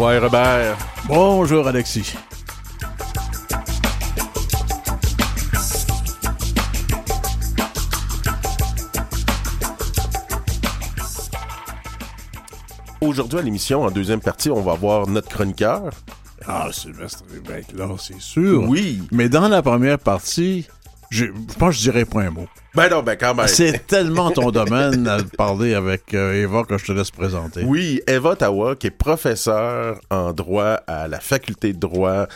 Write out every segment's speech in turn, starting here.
Quoi, Robert? Bonjour, Alexis. Aujourd'hui à l'émission, en deuxième partie, on va voir notre chroniqueur. Ah, Sylvestre va être là, c'est sûr. Oui. Mais dans la première partie, je pense que je dirais pas un mot. Ben non, ben quand même. C'est tellement ton domaine à parler avec euh, Eva que je te laisse présenter. Oui, Eva Tawa, qui est professeure en droit à la faculté de droit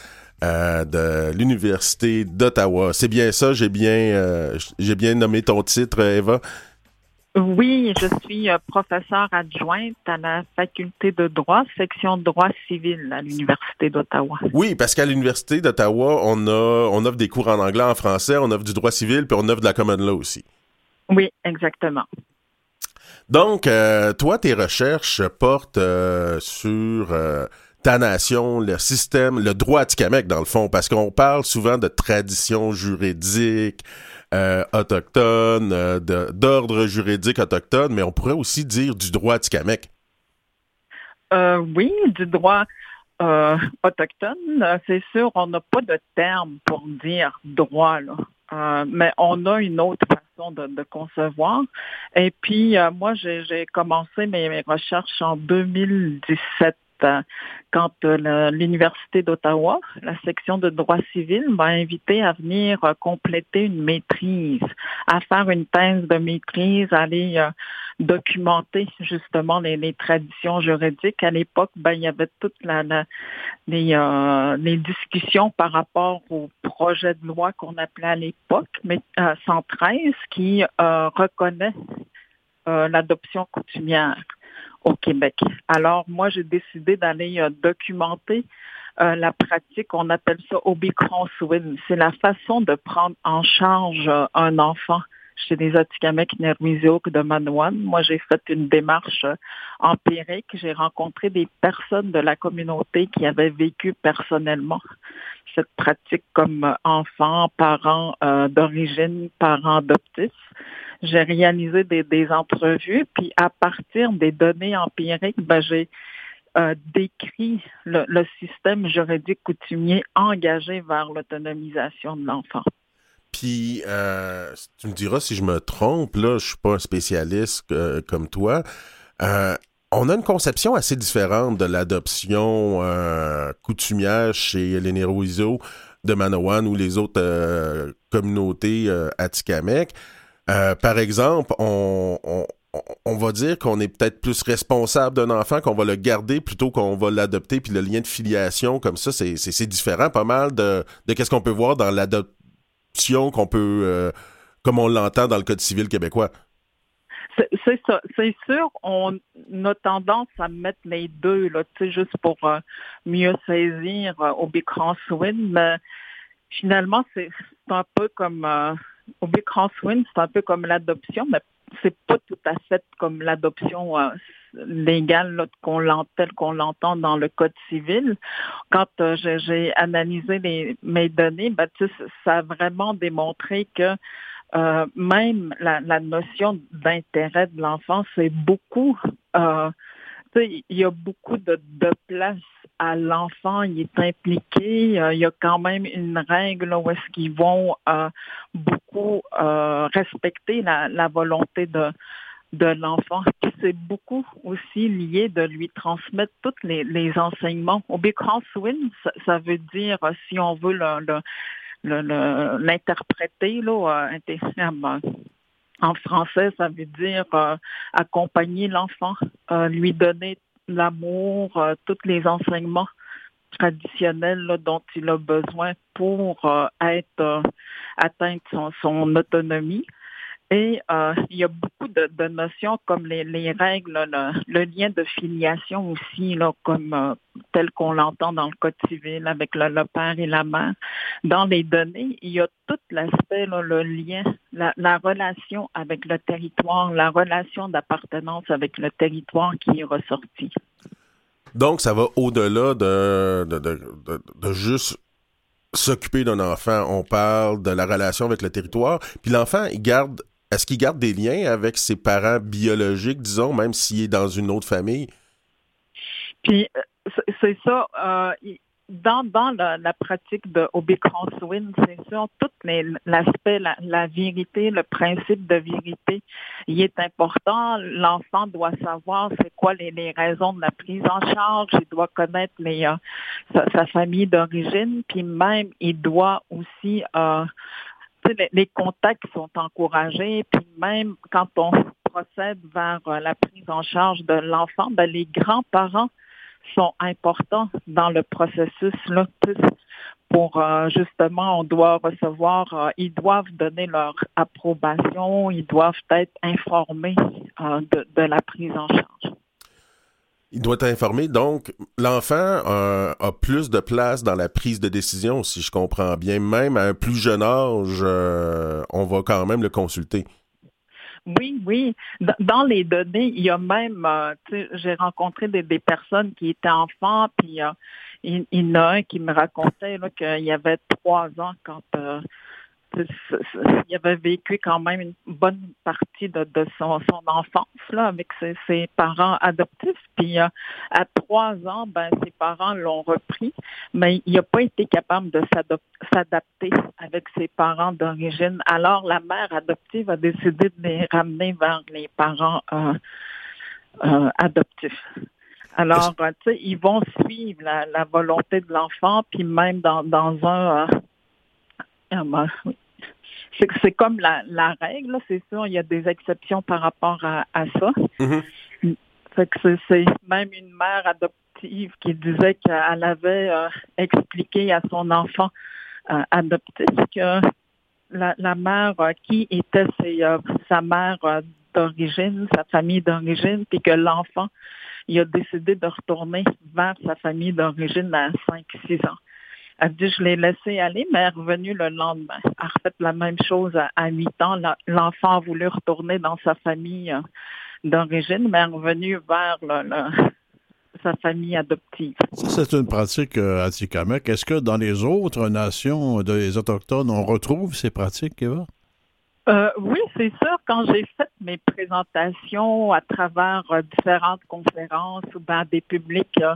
euh, de l'Université d'Ottawa. C'est bien ça, j'ai bien, euh, j'ai bien nommé ton titre, Eva? Oui, je suis euh, professeure adjointe à la faculté de droit, section droit civil à l'Université d'Ottawa. Oui, parce qu'à l'Université d'Ottawa, on a on offre des cours en anglais, en français, on offre du droit civil, puis on offre de la common law aussi. Oui, exactement. Donc, euh, toi, tes recherches portent euh, sur ta nation, le système, le droit atikamekw, dans le fond, parce qu'on parle souvent de tradition juridique, euh, autochtone, euh, d'ordre juridique autochtone, mais on pourrait aussi dire du droit atikamekw. Euh, oui, du droit autochtone. C'est sûr, on n'a pas de terme pour dire droit, mais on a une autre façon de, concevoir. Et puis, moi, j'ai commencé mes, recherches en 2017 quand euh, l'Université d'Ottawa, la section de droit civil, m'a invité à venir euh, compléter une maîtrise, à faire une thèse de maîtrise, aller euh, documenter justement les, traditions juridiques. À l'époque, ben, il y avait toutes la, les, discussions par rapport au projet de loi qu'on appelait à l'époque, mais 113, qui reconnaît l'adoption coutumière au Québec. Alors, moi, j'ai décidé d'aller euh, documenter euh, la pratique, on appelle ça Obicron Swim. C'est la façon de prendre en charge euh, un enfant chez les Atikamekw Nermiziok de Manouane. Moi, j'ai fait une démarche empirique. J'ai rencontré des personnes de la communauté qui avaient vécu personnellement cette pratique comme enfants, parents d'origine, parents adoptifs j'ai réalisé des, entrevues, puis à partir des données empiriques, ben, j'ai euh, décrit le, système juridique coutumier engagé vers l'autonomisation de l'enfant. Puis, euh, tu me diras si je me trompe, là, je suis pas un spécialiste euh, comme toi. on a une conception assez différente de l'adoption coutumière chez les Néroiso de Manawan ou les autres communautés Atikamek. Euh, par exemple, on, va dire qu'on est peut-être plus responsable d'un enfant, qu'on va le garder plutôt qu'on va l'adopter, puis le lien de filiation comme ça, c'est différent pas mal de, de qu'est-ce qu'on peut voir dans l'adoption qu'on peut, euh, comme on l'entend dans le Code civil québécois? C'est ça, c'est sûr, on a tendance à mettre les deux, là, juste pour euh, mieux saisir au Big Crosswind, mais finalement, c'est un peu comme au Big Crosswind, c'est un peu comme l'adoption, mais c'est pas tout à fait comme l'adoption euh, légale qu'on l'entend, qu'on l'entend dans le code civil. Quand euh, j'ai analysé les, mes données, ça a vraiment démontré que euh, même la, la notion d'intérêt de l'enfant, c'est beaucoup il y a beaucoup de, de place à l'enfant, il est impliqué. Euh, il y a quand même une règle où est-ce qu'ils vont euh, beaucoup euh, respecter la, la, volonté de, de l'enfant. C'est beaucoup aussi lié de lui transmettre tous les, les enseignements. Au Win, ça, veut dire, si on veut le, l'interpréter, là, en français, ça veut dire euh, accompagner l'enfant, euh, lui donner l'amour, euh, tous les enseignements traditionnels dont il a besoin pour être atteindre son autonomie. Et euh, il y a beaucoup de, notions comme les, règles, le, lien de filiation aussi, comme euh, tel qu'on l'entend dans le Code civil avec le, père et la mère. Dans les données, il y a tout l'aspect, le lien, la, relation avec le territoire, la relation d'appartenance avec le territoire qui est ressorti. Donc, ça va au-delà de, de, juste s'occuper d'un enfant. On parle de la relation avec le territoire. Puis l'enfant, il garde est-ce qu'il garde des liens avec ses parents biologiques, disons, même s'il est dans une autre famille? Puis, euh, c'est ça. Euh, dans, dans la, pratique de Obicron Swin, c'est sûr, tout l'aspect, la, vérité, le principe de vérité, il est important. L'enfant doit savoir c'est quoi les, raisons de la prise en charge, il doit connaître euh, sa, famille d'origine, puis même il doit aussi les, les, contacts sont encouragés, puis même quand on procède vers euh, la prise en charge de l'enfant, ben, les grands-parents sont importants dans le processus là pour euh, justement on doit recevoir euh, ils doivent donner leur approbation ils doivent être informés euh, de, la prise en charge il doit être informé. Donc, l'enfant a plus de place dans la prise de décision, si je comprends bien. Même à un plus jeune âge, on va quand même le consulter. Oui, oui. Dans les données, il y a même, euh, j'ai rencontré des, personnes qui étaient enfants, puis euh, il, y en a un qui me racontait qu'il y avait trois ans quand euh, il avait vécu quand même une bonne partie de, son, enfance là, avec ses, parents adoptifs. Puis euh, à trois ans, ben, ses parents l'ont repris, mais il n'a pas été capable de s'adapter avec ses parents d'origine. Alors la mère adoptive a décidé de les ramener vers les parents euh, euh, adoptifs. Alors, tu sais, ils vont suivre la, volonté de l'enfant, puis même dans, dans un... Euh, c'est comme la, règle, c'est sûr, il y a des exceptions par rapport à, ça. Mm-hmm. c'est même une mère adoptive qui disait qu'elle avait euh, expliqué à son enfant euh, adoptif que la, mère euh, qui était sa mère d'origine, sa famille d'origine, puis que l'enfant, il a décidé de retourner vers sa famille d'origine à 5-6 ans. Elle dit, je l'ai laissé aller, mais elle est revenue le lendemain. Elle a refait la même chose à, 8 ans. L'enfant a voulu retourner dans sa famille euh, d'origine, mais elle est revenue vers sa famille adoptive. Ça, c'est une pratique euh. Est-ce que dans les autres nations des Autochtones, on retrouve ces pratiques, Eva? Euh, oui, c'est sûr. Quand j'ai fait mes présentations à travers euh, différentes conférences ou dans des publics, euh,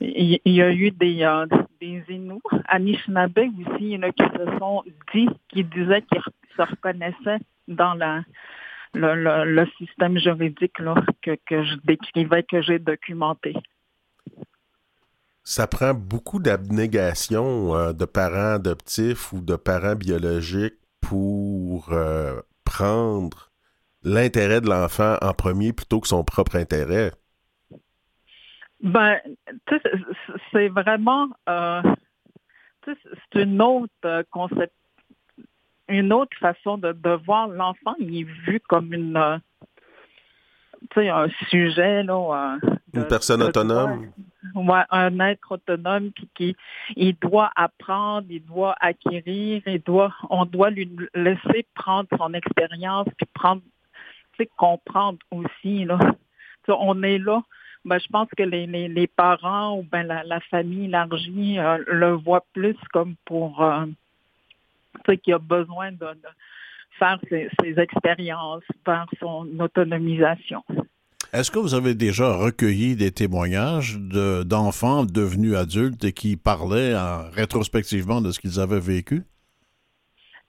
il y, a eu des, des Inuits, Anishinaabe aussi, il y en a qui se sont dit, qui disaient qu'ils se reconnaissaient dans le, système juridique que, que je décrivais, que j'ai documenté. Ça prend beaucoup d'abnégation de parents adoptifs ou de parents biologiques pour euh, prendre l'intérêt de l'enfant en premier plutôt que son propre intérêt? Ben, c'est vraiment euh, c'est une autre euh, concept, une autre façon de, voir l'enfant. Il est vu comme une un sujet là, une personne autonome? un être autonome qui, qui il doit apprendre, il doit acquérir, il doit, on doit lui laisser prendre son expérience puis prendre, comprendre aussi là. on est là. Ben, je pense que les, les, parents ou ben la, la famille élargie euh, le voient plus comme pour euh, qu'il a besoin de, faire ses, ses expériences, faire son autonomisation. Est-ce que vous avez déjà recueilli des témoignages d'enfants devenus adultes et qui parlaient rétrospectivement de ce qu'ils avaient vécu?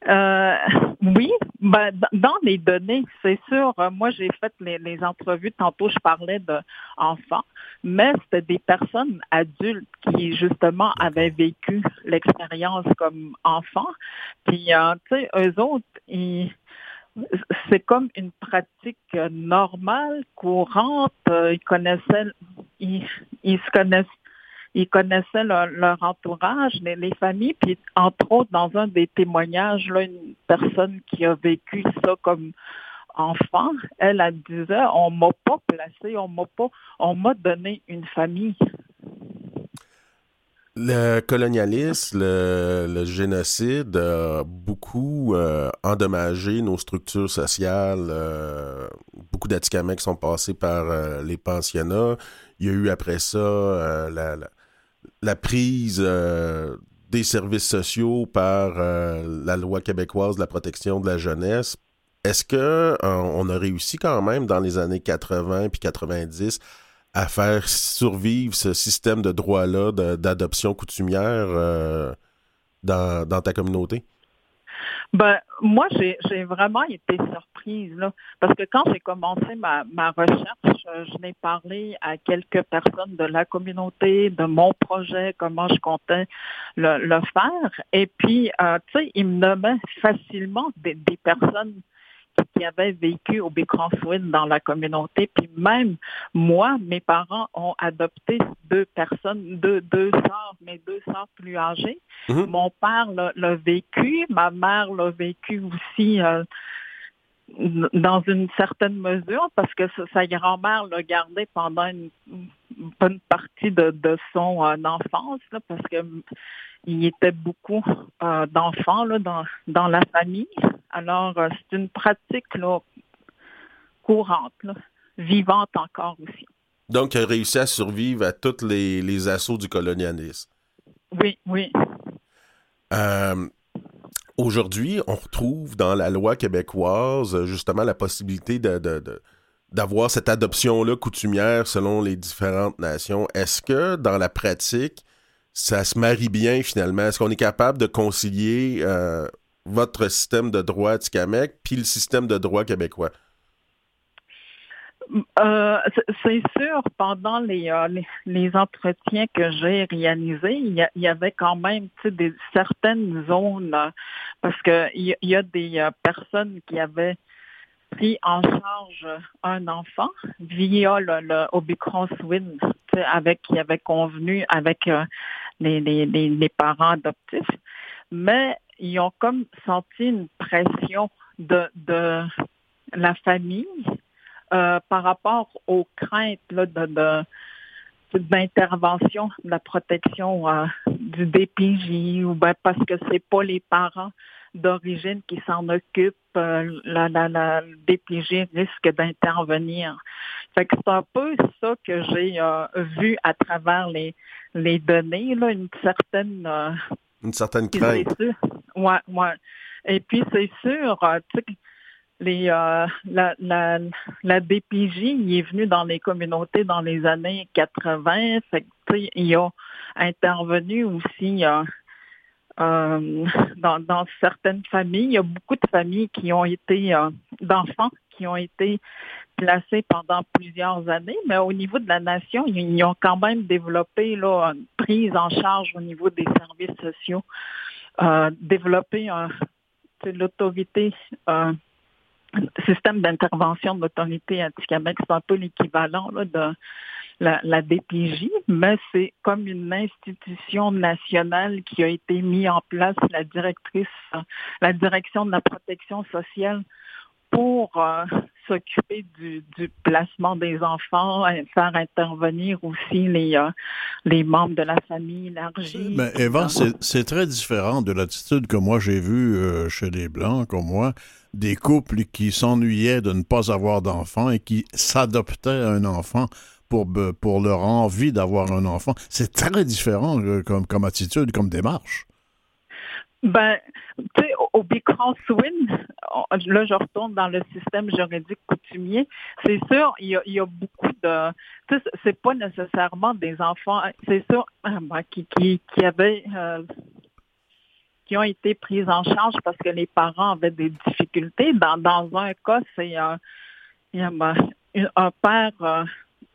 Euh, oui, ben, dans les données, c'est sûr. Euh, moi, j'ai fait les, entrevues. Tantôt, je parlais d'enfants, mais c'était des personnes adultes qui, justement, avaient vécu l'expérience comme enfants. Puis, euh, tu sais, eux autres, ils c'est comme une pratique normale, courante. Ils connaissaient, ils, se connaissent, ils connaissaient leur, entourage, les, familles. Puis entre autres, dans un des témoignages, là, une personne qui a vécu ça comme enfant, elle, elle disait, on m'a pas placé, on m'a pas, on m'a donné une famille. Le colonialisme, le, génocide a beaucoup euh, endommagé nos structures sociales. Euh, beaucoup d'Atikamekw sont passés par euh, les pensionnats. Il y a eu après ça la, prise des services sociaux par la loi québécoise de la protection de la jeunesse. Est-ce que on a réussi quand même dans les années 80 puis 90 à faire survivre ce système de droit-là d'adoption coutumière dans, dans ta communauté? Ben, moi, j'ai vraiment été surprise, là, parce que quand j'ai commencé ma, recherche, je n'ai parlé à quelques personnes de la communauté, de mon projet, comment je comptais le, faire. Et puis, euh, tu sais, ils me nommaient facilement des personnes qui avaient vécu au Bécranswin dans la communauté. Puis même moi, mes parents ont adopté deux personnes, deux, deux sœurs, mes deux sœurs plus âgées. Mhm. Mon père l'a vécu, ma mère l'a vécu aussi. Euh, dans une certaine mesure, parce que sa grand-mère l'a gardé pendant une bonne partie de, de son euh, enfance, là, parce que il y était beaucoup euh, d'enfants dans, dans la famille. Alors, euh, c'est une pratique là, courante, vivante encore aussi. Donc, il a réussi à survivre à tous les, les assauts du colonialisme. Oui, oui. Euh, aujourd'hui, on retrouve dans la loi québécoise justement la possibilité d'avoir cette adoption-là coutumière selon les différentes nations. Est-ce que dans la pratique, ça se marie bien finalement? Est-ce qu'on est capable de concilier euh, votre système de droit Tikamek puis le système de droit québécois? Euh, c'est sûr, pendant les, euh, les, entretiens que j'ai réalisés, il y, avait quand même des, certaines zones, parce qu'il y, y a des personnes qui avaient pris en charge un enfant via le, le Obicron Swin, avec qui avait convenu avec les, les, les, parents adoptifs, mais ils ont comme senti une pression de, de la famille euh, par rapport aux craintes là, de, d'intervention de la protection euh, du DPJ ou ben parce que c'est pas les parents d'origine qui s'en occupent, euh, la, la, la, DPJ risque d'intervenir. Fait que c'est un peu ça que j'ai vu à travers les, les données, là, une certaine... Euh, une certaine crainte. Ouais, ouais. Et puis, c'est sûr, euh, tu sais, les, euh, la, la, la DPJ, il est venu dans les communautés dans les années 80. Fait il a intervenu aussi euh, dans, dans certaines familles. Il y a beaucoup de familles qui ont été, d'enfants qui ont été placés pendant plusieurs années, mais au niveau de la nation, ils, ont quand même développé là, une prise en charge au niveau des services sociaux, euh, développé l'autorité, un système d'intervention de l'autorité anti-Québec, c'est un peu l'équivalent de la, la, DPJ, mais c'est comme une institution nationale qui a été mise en place, la directrice, la direction de la protection sociale pour euh, s'occuper du, placement des enfants, faire intervenir aussi les, euh, les membres de la famille élargie. Mais Eva, c'est très différent de l'attitude que moi j'ai vue euh, chez les Blancs, comme moi, des couples qui s'ennuyaient de ne pas avoir d'enfants et qui s'adoptaient un enfant pour, pour leur envie d'avoir un enfant. C'est très différent comme, comme attitude, comme démarche. Ben, tu sais, au Bicron Swin, là, je retourne dans le système juridique coutumier. C'est sûr, il y a, il y a beaucoup de, tu sais, c'est pas nécessairement des enfants, c'est sûr, ah, ben, qui, qui, qui avaient, euh, qui ont été pris en charge parce que les parents avaient des difficultés. Dans, dans un cas, c'est euh, ben, un père euh,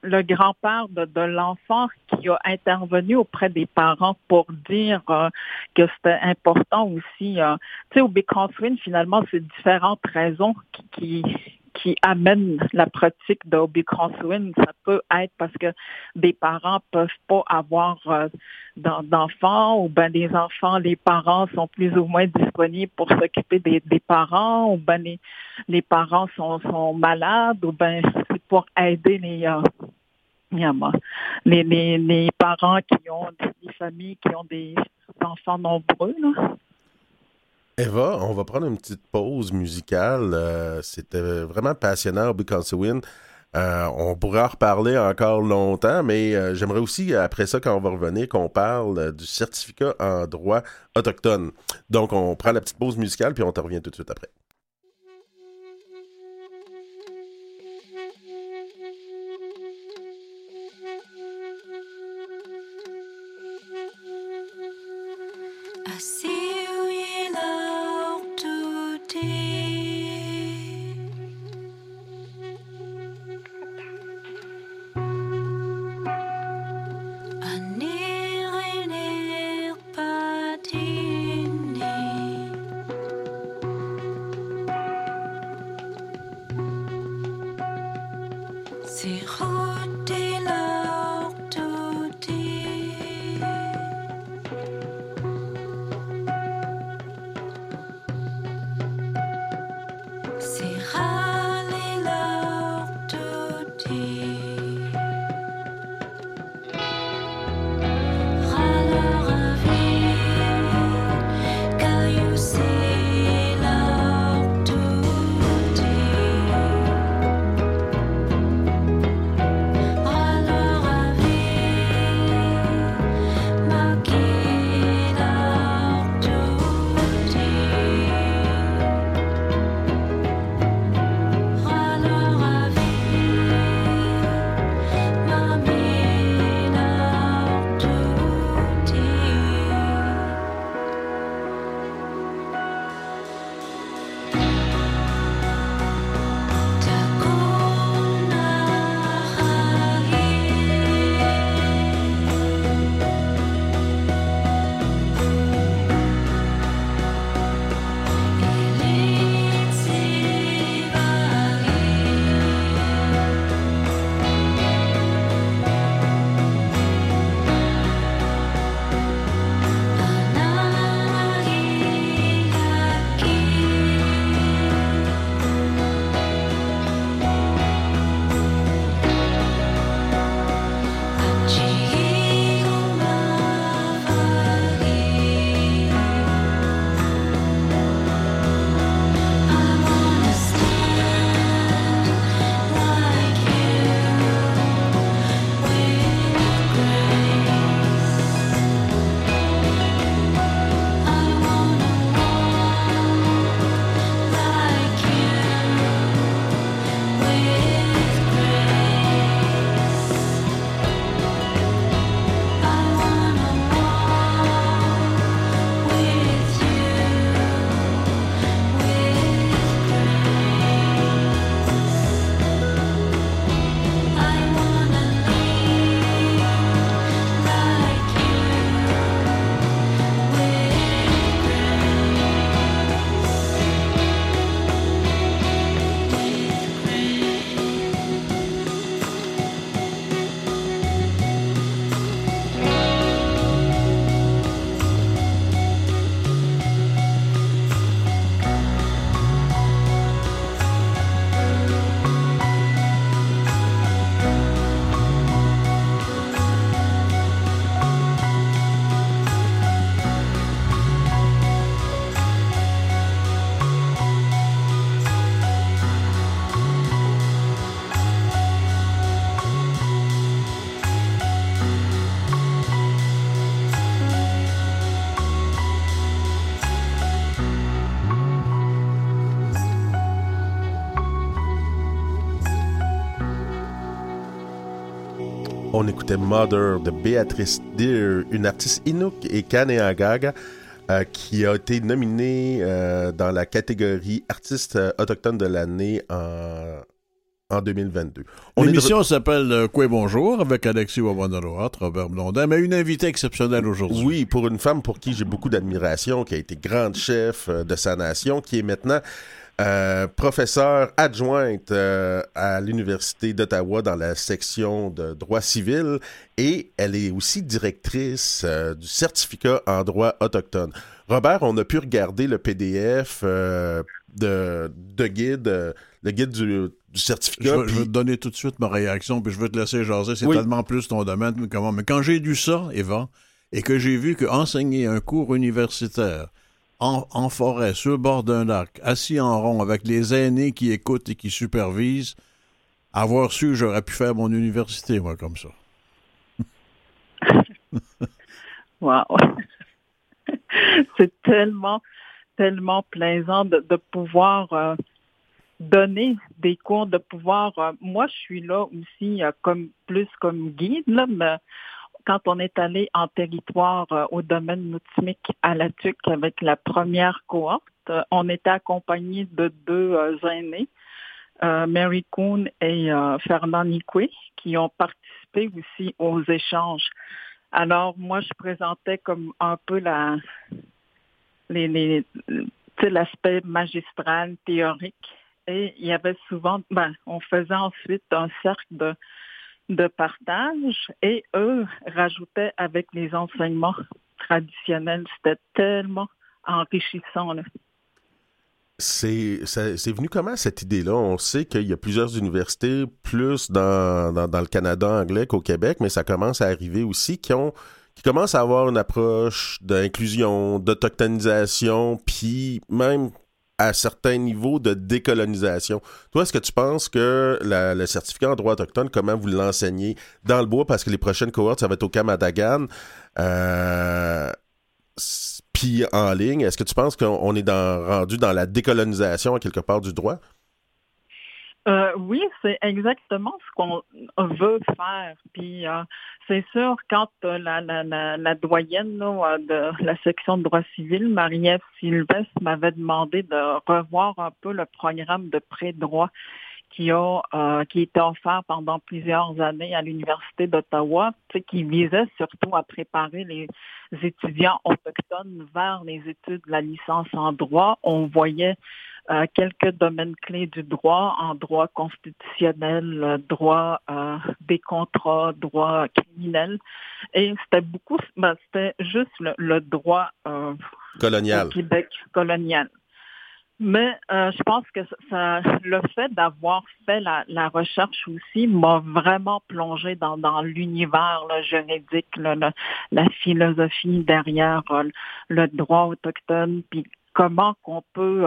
le grand-père de, l'enfant qui a intervenu auprès des parents pour dire euh, que c'était important aussi. Euh, tu sais, au Bécanswin, finalement, c'est différentes raisons qui, qui, amènent la pratique de Swin. Ça peut être parce que des parents peuvent pas avoir euh, d'enfants ou ben des enfants, les parents sont plus ou moins disponibles pour s'occuper des, des, parents ou ben les, les parents sont, sont malades ou ben c'est pour aider les les, les, les, parents qui ont des familles qui ont des enfants nombreux. Là. Eva, on va prendre une petite pause musicale. Euh, c'était vraiment passionnant, Win. Euh, on pourra en reparler encore longtemps, mais euh, j'aimerais aussi, après ça, quand on va revenir, qu'on parle du certificat en droit autochtone. Donc, on prend la petite pause musicale, puis on te revient tout de suite après. Écoutait Mother de Béatrice Deer, une artiste Inuk et Kaneagaga. Euh, qui a été nominée euh, dans la catégorie artiste euh, autochtone de l'année en, en 2022. L'émission s'appelle Quoi Bonjour avec Alexis Wawanaroat, Robert Blondin, mais une invitée exceptionnelle aujourd'hui. Oui, pour une femme pour qui j'ai beaucoup d'admiration, qui a été grande chef de sa nation, qui est maintenant euh, professeure adjointe euh, à l'Université d'Ottawa dans la section de droit civil et elle est aussi directrice euh, du certificat en droit autochtone. Robert, on a pu regarder le PDF de, de, guide, le guide du, certificat. Je, vais te donner tout de suite ma réaction, puis je vais te laisser jaser. C'est tellement plus ton domaine. Comment. Mais quand j'ai lu ça, Eva, et que j'ai vu qu'enseigner un cours universitaire en, forêt, sur le bord d'un lac, assis en rond avec les aînés qui écoutent et qui supervisent, avoir su, j'aurais pu faire mon université, moi, comme ça. wow! C'est tellement, tellement plaisant de, pouvoir euh, donner des cours, de pouvoir. Euh, moi, je suis là aussi euh, comme plus comme guide, là, mais quand on est allé en territoire au domaine nautique à la TUC avec la première cohorte, on était accompagné de deux aînés, Mary Kuhn et Fernand Nicoué, qui ont participé aussi aux échanges. Alors, moi, je présentais comme un peu la, les, l'aspect magistral, théorique. Et il y avait souvent, ben, on faisait ensuite un cercle de, de partage et eux rajoutaient avec les enseignements traditionnels. C'était tellement enrichissant. Là. C'est, venu comment cette idée-là? On sait qu'il y a plusieurs universités, plus dans, dans, le Canada anglais qu'au Québec, mais ça commence à arriver aussi, qui ont qui commencent à avoir une approche d'inclusion, d'autochtonisation, puis même à certains niveaux de décolonisation. Toi, est-ce que tu penses que le certificat en droit autochtone, comment vous l'enseignez dans le bois, parce que les prochaines cohortes, ça va être au Kamadagan, euh, puis en ligne. Est-ce que tu penses qu'on est rendu dans la décolonisation, quelque part, du droit? Euh, oui, c'est exactement ce qu'on veut faire. Puis euh, c'est sûr, quand euh, la, la, la, doyenne de la section de droit civil, Marie-Ève Sylvestre, m'avait demandé de revoir un peu le programme de pré-droit qui a euh, qui était offert pendant plusieurs années à l'université d'Ottawa, qui visait surtout à préparer les étudiants autochtones vers les études de la licence en droit. On voyait euh, quelques domaines clés du droit, en droit constitutionnel, droit euh, des contrats, droit criminel. Et c'était beaucoup, ben, c'était juste le, droit euh, colonial. Au Québec colonial. Mais je pense que ça, le fait d'avoir fait la, recherche aussi m'a vraiment plongé dans, dans l'univers juridique, la philosophie derrière le droit autochtone, puis comment qu'on peut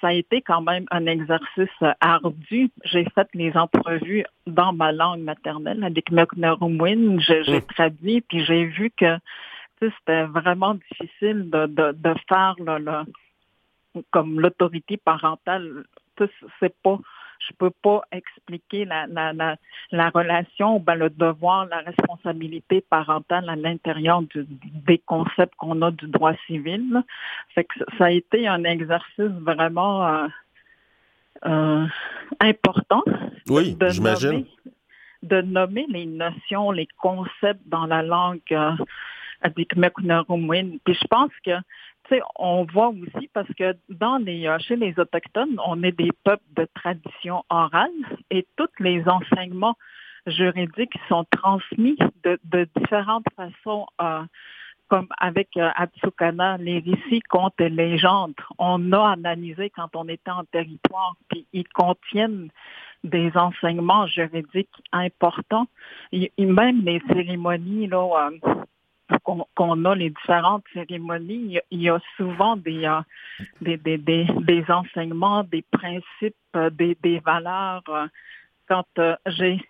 ça a été quand même un exercice euh, ardu. J'ai fait les entrevues dans ma langue maternelle avec Meknerumwin. J'ai traduit, puis j'ai vu que c'était vraiment difficile de, de, faire le, comme l'autorité parentale. C'est pas je peux pas expliquer la, la, la, la relation, ben, le devoir, la responsabilité parentale à l'intérieur des concepts qu'on a du droit civil. Fait que ça a été un exercice vraiment euh, euh, important. Oui, j'imagine. De nommer les notions, les concepts dans la langue euh, Puis je pense que on voit aussi parce que dans les, euh, chez les Autochtones, on est des peuples de tradition orale et tous les enseignements juridiques sont transmis de, différentes façons, euh, comme avec euh, Atsukana, les récits, contes et légendes. On a analysé quand on était en territoire, puis ils contiennent des enseignements juridiques importants. Même les cérémonies, là, qu'on a les différentes cérémonies, il y a, souvent euh, des, des, des, des, enseignements, des principes, euh, des, des valeurs. Euh, quand j'ai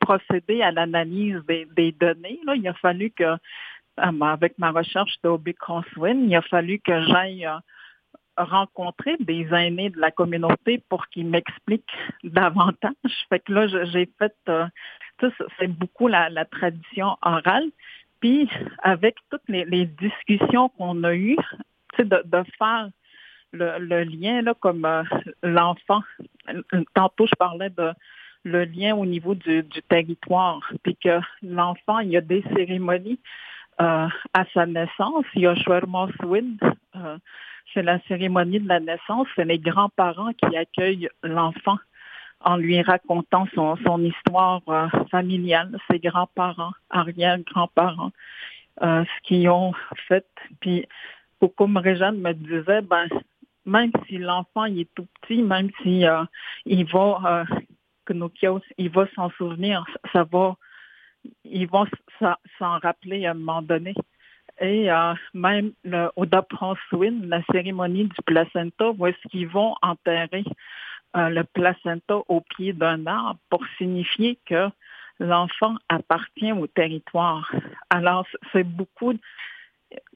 procédé à l'analyse des, données, là, il a fallu que, avec ma recherche d'Obi Crosswind, il a fallu que j'aille rencontrer des aînés de la communauté pour qu'ils m'expliquent davantage. Fait que là, j'ai fait, c'est beaucoup la, la tradition orale. Puis, avec toutes les, discussions qu'on a eues, de, de faire le, lien, là, comme euh, l'enfant, tantôt je parlais de le lien au niveau du, territoire, puis que l'enfant, il y a des cérémonies euh, à sa naissance. Il y a euh, c'est la cérémonie de la naissance, c'est les grands-parents qui accueillent l'enfant en lui racontant son, son histoire euh, familiale, ses grands-parents, arrière-grands-parents, euh, ce qu'ils ont fait. Puis Coco Réjeanne me disait, ben, même si l'enfant est tout petit, même si euh, il va il va s'en souvenir, ça va ils vont s'en rappeler à un moment donné. Et même le Oda Swin, la cérémonie du placenta, où est-ce qu'ils vont enterrer euh, le placenta au pied d'un arbre pour signifier que l'enfant appartient au territoire. Alors, c'est beaucoup.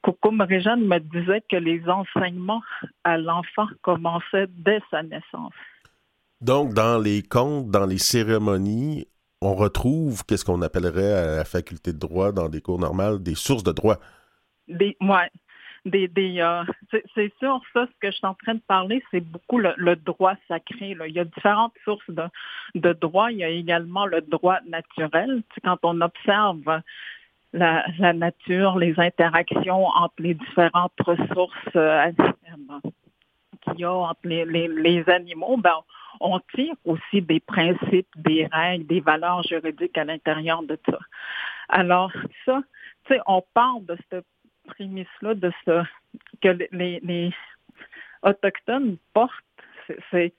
Coco Marie-Jeanne me disait que les enseignements à l'enfant commençaient dès sa naissance. Donc, dans les contes, dans les cérémonies, retrouve qu'est-ce qu'on appellerait à la faculté de droit dans des cours normales, des sources de droit. Des, ouais, des, euh, c'est sûr, ça, ce que je suis en train de parler, c'est beaucoup le, droit sacré. Là. Il y a différentes sources de, de droit. Il y a également le droit naturel. quand on observe la, nature, les interactions entre les différentes ressources euh, qu'il y a entre les, animaux, ben, on tire aussi des principes, des règles, des valeurs juridiques à l'intérieur de ça. Alors, ça, tu sais, on parle de cette prémisse-là, de ce que les, Autochtones portent ces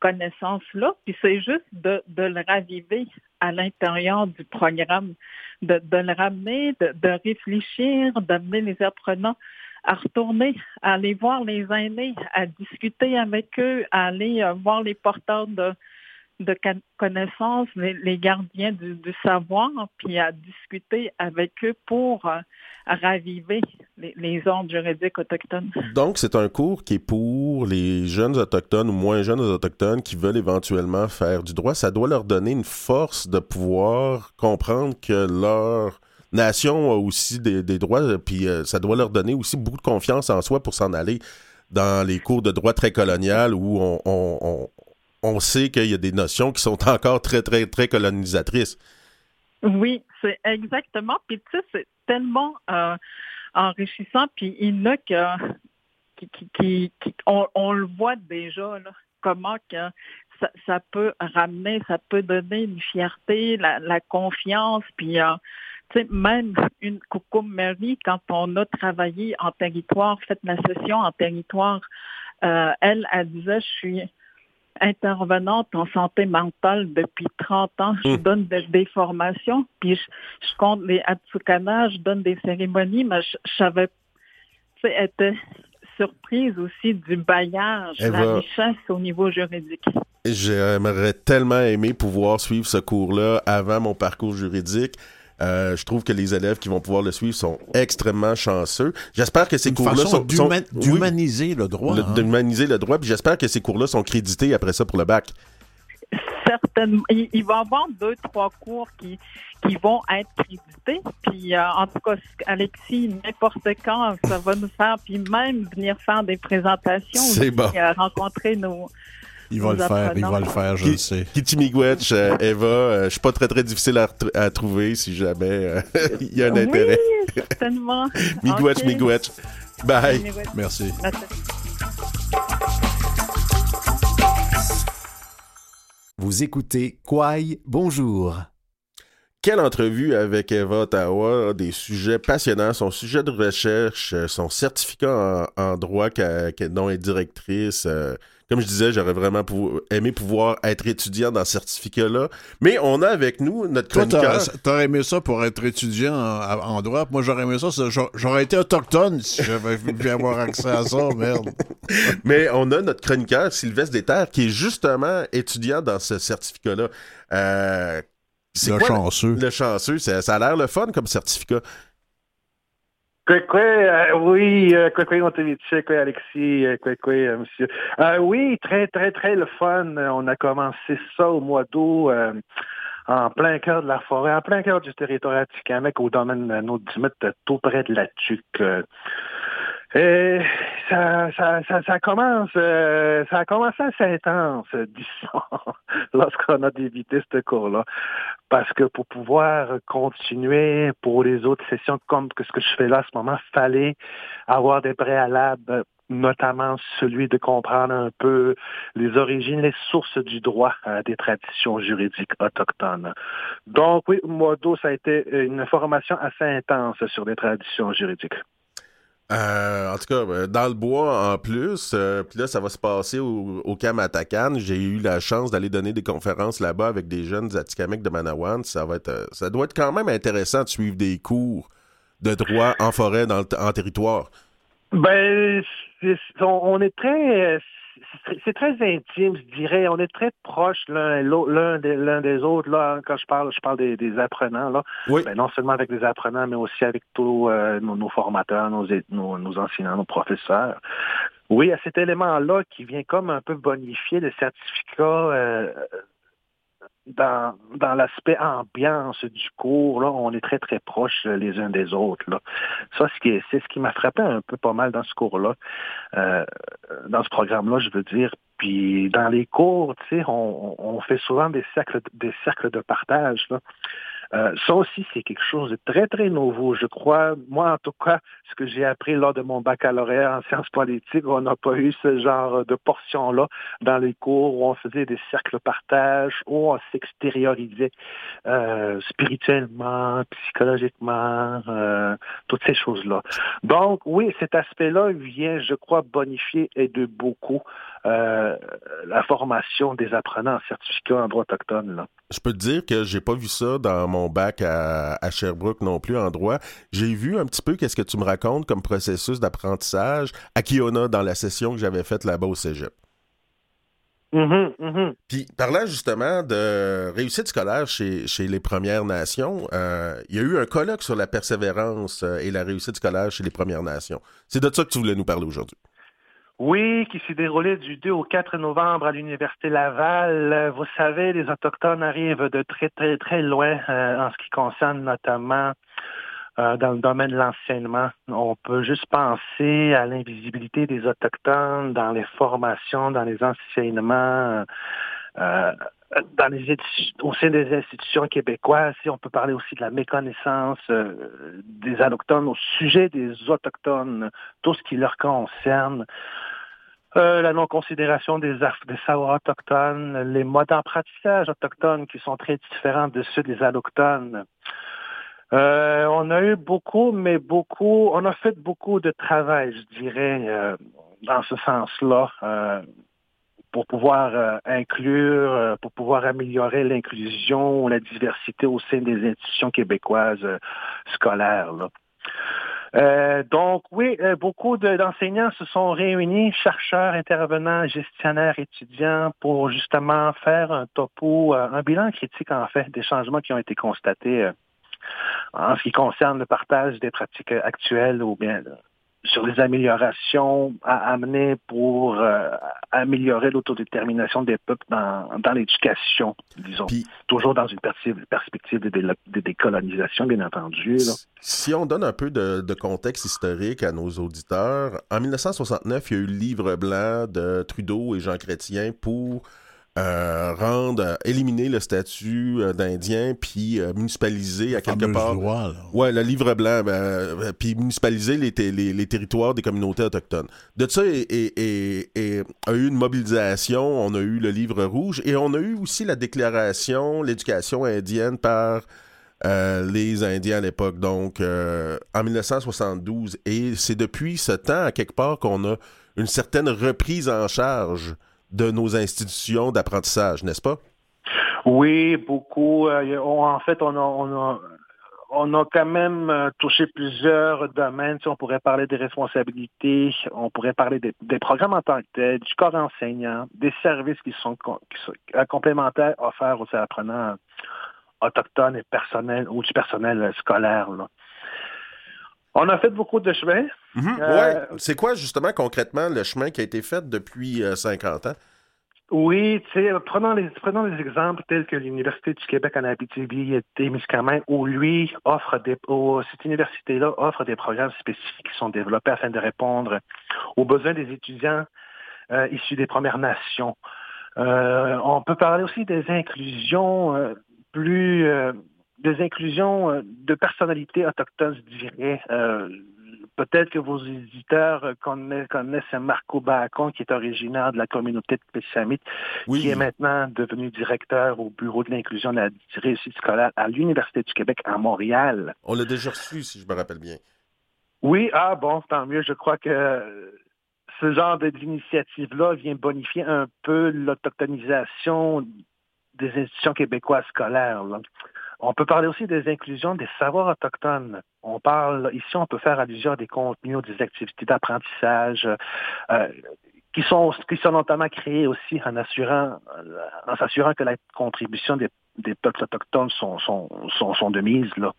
connaissances-là, puis c'est juste de, le raviver à l'intérieur du programme, de, de le ramener, de, de réfléchir, d'amener les apprenants à retourner, à aller voir les aînés, à discuter avec eux, à aller euh, voir les porteurs de, de connaissances, les, gardiens du, savoir, puis à discuter avec eux pour euh, raviver les, ordres juridiques autochtones. Donc, c'est un cours qui est pour les jeunes autochtones ou moins jeunes autochtones qui veulent éventuellement faire du droit. Ça doit leur donner une force de pouvoir comprendre que leur nation a aussi des, droits, puis euh, ça doit leur donner aussi beaucoup de confiance en soi pour s'en aller dans les cours de droit très colonial où on sait qu'il y a des notions qui sont encore très, très, très colonisatrices. Oui, c'est exactement. Puis tu sais, c'est tellement euh, enrichissant. Puis il y en a qui, qui, on, le voit déjà, là, comment que ça, peut ramener, ça peut donner une fierté, la, confiance. Puis euh, tu sais, même une Coucou Mary, quand on a travaillé en territoire, fait la session en territoire, euh, elle, elle disait, je suis intervenante en santé mentale depuis 30 ans. Je hmm. donne des, formations, puis je, compte les Atsukana, je donne des cérémonies, mais je, savais, tu sais, était surprise aussi du bailliage, la richesse au niveau juridique. J'aimerais tellement aimer pouvoir suivre ce cours-là avant mon parcours juridique. Euh, je trouve que les élèves qui vont pouvoir le suivre sont extrêmement chanceux. J'espère que ces cours-là sont d'humaniser le droit, hein. d'humaniser le droit. Puis j'espère que ces cours-là sont crédités après ça pour le bac. Certainement. Il, va y avoir deux, trois cours qui, qui vont être crédités. Puis, euh, en tout cas, Alexis, n'importe quand, ça va nous faire, puis même venir faire des présentations. C'est bon. Euh, rencontrer nos, il va le faire, il va le faire, je le sais. Kitty Miigwech, euh, Eva, euh, je suis pas très très difficile à, trouver si jamais euh, il y a un intérêt. Oui, certainement. Miigwech, okay. Bye. Merci. Vous écoutez Kwai, bonjour. Quelle entrevue avec Eva Ottawa, des sujets passionnants, son sujet de recherche, son certificat en, droit dont elle est directrice comme je disais, j'aurais vraiment aimé pouvoir être étudiant dans ce certificat-là. Mais on a avec nous notre chroniqueur. Toi, t'aurais aimé ça pour être étudiant en, droit. Moi, j'aurais aimé ça. J'aurais été autochtone si j'avais pu avoir accès à ça, merde. Mais on a notre chroniqueur, Sylvestre Déterre, qui est justement étudiant dans ce certificat-là. Euh, le chanceux. Le chanceux? Ça, ça a l'air le fun comme certificat. Quoi, euh, oui, euh, quoi, on quoi, Alexis, euh, quoi, quoi, euh, monsieur. Euh, oui, très, très, très le fun. On a commencé ça au mois d'août, en plein cœur de la forêt, en plein cœur du territoire Atikamek, au domaine de tout près de la Tuque. Et ça, ça, ça, ça commence, euh, ça a commencé assez intense, disons, lorsqu'on a débuté ce cours-là. Parce que pour pouvoir continuer pour les autres sessions comme que ce que je fais là à ce moment, fallait avoir des préalables notamment celui de comprendre un peu les origines, les sources du droit euh, des traditions juridiques autochtones. Donc oui, Modo, ça a été une formation assez intense sur les traditions juridiques. Euh, en tout cas, ben, dans le bois en plus, euh, puis là, ça va se passer au, au. J'ai eu la chance d'aller donner des conférences là-bas avec des jeunes Atikamekw de Manawan. Ça va être, euh, ça doit être quand même intéressant de suivre des cours de droit en forêt, dans en territoire. Ben, on est très c'est très intime, je dirais. On est très proches l'un des, des, autres. Là, quand je parle, je parle des, apprenants. Là. Ben, non seulement avec les apprenants, mais aussi avec tous euh, nos, formateurs, nos, nos, enseignants, nos professeurs. Oui, à cet élément-là qui vient comme un peu bonifier le certificat euh, dans, dans l'aspect ambiance du cours, là, on est très, très proches les uns des autres. Là. Ça, c'est ce qui m'a frappé un peu pas mal dans ce cours-là, euh, dans ce programme-là, je veux dire. Puis dans les cours, tu sais, on, on, fait souvent des cercles, des cercles de partage. Là. Euh, ça aussi, c'est quelque chose de très, très nouveau. Je crois, moi en tout cas, ce que j'ai appris lors de mon baccalauréat en sciences politiques, on n'a pas eu ce genre de portion-là dans les cours où on faisait des cercles partage, où on s'extériorisait euh, spirituellement, psychologiquement, euh, toutes ces choses-là. Donc, oui, cet aspect-là vient, je crois, bonifier et de beaucoup euh, la formation des apprenants en certificat en droit autochtone. Là. Je peux te dire que j'ai pas vu ça dans mon bac à, Sherbrooke non plus en droit. J'ai vu un petit peu qu'est-ce que tu me racontes comme processus d'apprentissage à Kiona dans la session que j'avais faite là-bas au Cégep. Mm-hmm, mm-hmm. Puis, parlant justement de réussite scolaire chez, chez les Premières Nations, euh, il y a eu un colloque sur la persévérance euh, et la réussite scolaire chez les Premières Nations. C'est de ça que tu voulais nous parler aujourd'hui. Oui, qui s'est déroulé du 2 au 4 novembre à l'Université Laval. Vous savez, les Autochtones arrivent de très, très, très loin euh, en ce qui concerne notamment euh, dans le domaine de l'enseignement. On peut juste penser à l'invisibilité des Autochtones dans les formations, dans les enseignements. Euh, dans les au sein des institutions québécoises, on peut parler aussi de la méconnaissance des Autochtones au sujet des Autochtones, tout ce qui leur concerne. Euh, la non-considération des, des savoirs autochtones, les modes d'apprentissage autochtones qui sont très différents de ceux des allochtones. Euh, on a eu beaucoup, mais beaucoup, on a fait beaucoup de travail, je dirais, euh, dans ce sens-là, euh, pour pouvoir inclure, pour pouvoir améliorer l'inclusion, la diversité au sein des institutions québécoises scolaires. Là. Euh, donc oui, euh, beaucoup d'enseignants se sont réunis, chercheurs, intervenants, gestionnaires, étudiants, pour justement faire un topo, euh, un bilan critique en fait des changements qui ont été constatés en ce qui concerne le partage des pratiques actuelles ou bien sur les améliorations à amener pour euh, améliorer l'autodétermination des peuples dans, dans l'éducation, disons. toujours dans une perspective de, décolonisation, bien entendu. Si on donne un peu de, de, contexte historique à nos auditeurs, en 1969, il y a eu le livre blanc de Trudeau et Jean Chrétien pour euh, rendre, euh, éliminer le statut euh, d'Indien, puis municipaliser à quelque part. ouais, le livre blanc, ben, puis municipaliser les, les, territoires des communautés autochtones. De ça, et, a eu une mobilisation, on a eu le livre rouge, et on a eu aussi la déclaration, l'éducation indienne par les Indiens à l'époque, donc en 1972. Et c'est depuis ce temps, à quelque part, qu'on a une certaine reprise en charge de nos institutions d'apprentissage, n'est-ce pas? Oui, beaucoup. Euh, en fait, on a, on a, quand même euh, touché plusieurs domaines. on pourrait parler des responsabilités, on pourrait parler des, programmes en tant que tels, du corps enseignant, des services qui sont, euh, complémentaires offerts aux apprenants autochtones et personnels ou du personnel scolaire. On a fait beaucoup de chemin. Mhm. Euh, c'est quoi justement concrètement le chemin qui a été fait depuis 50 euh, ans? Oui, tu sais, prenons les, prenons les exemples tels que l'Université du Québec en Abitibi et Témiscamingue, où lui offre des, cette université-là offre des programmes spécifiques qui sont développés afin de répondre aux besoins des étudiants euh, issus des Premières Nations. on peut parler aussi des inclusions plus des inclusions euh, de personnalités autochtones, je dirais. Euh, peut-être que vos éditeurs connaissent, connaissent Marco Bacon, qui est originaire de la communauté de Pessamit, qui est maintenant devenu directeur au bureau de l'inclusion de la réussite scolaire à l'Université du Québec à Montréal. On l'a déjà reçu, si je me rappelle bien. Oui, ah bon, tant mieux. Je crois que ce genre d'initiative-là vient bonifier un peu l'autochtonisation des institutions québécoises scolaires. On peut parler aussi des inclusions des savoirs autochtones. On parle, ici, on peut faire allusion à des contenus, des activités d'apprentissage, euh, qui sont qui sont notamment créées aussi en assurant en s'assurant que la contribution des, peuples autochtones sont, sont, sont, de mise. Là.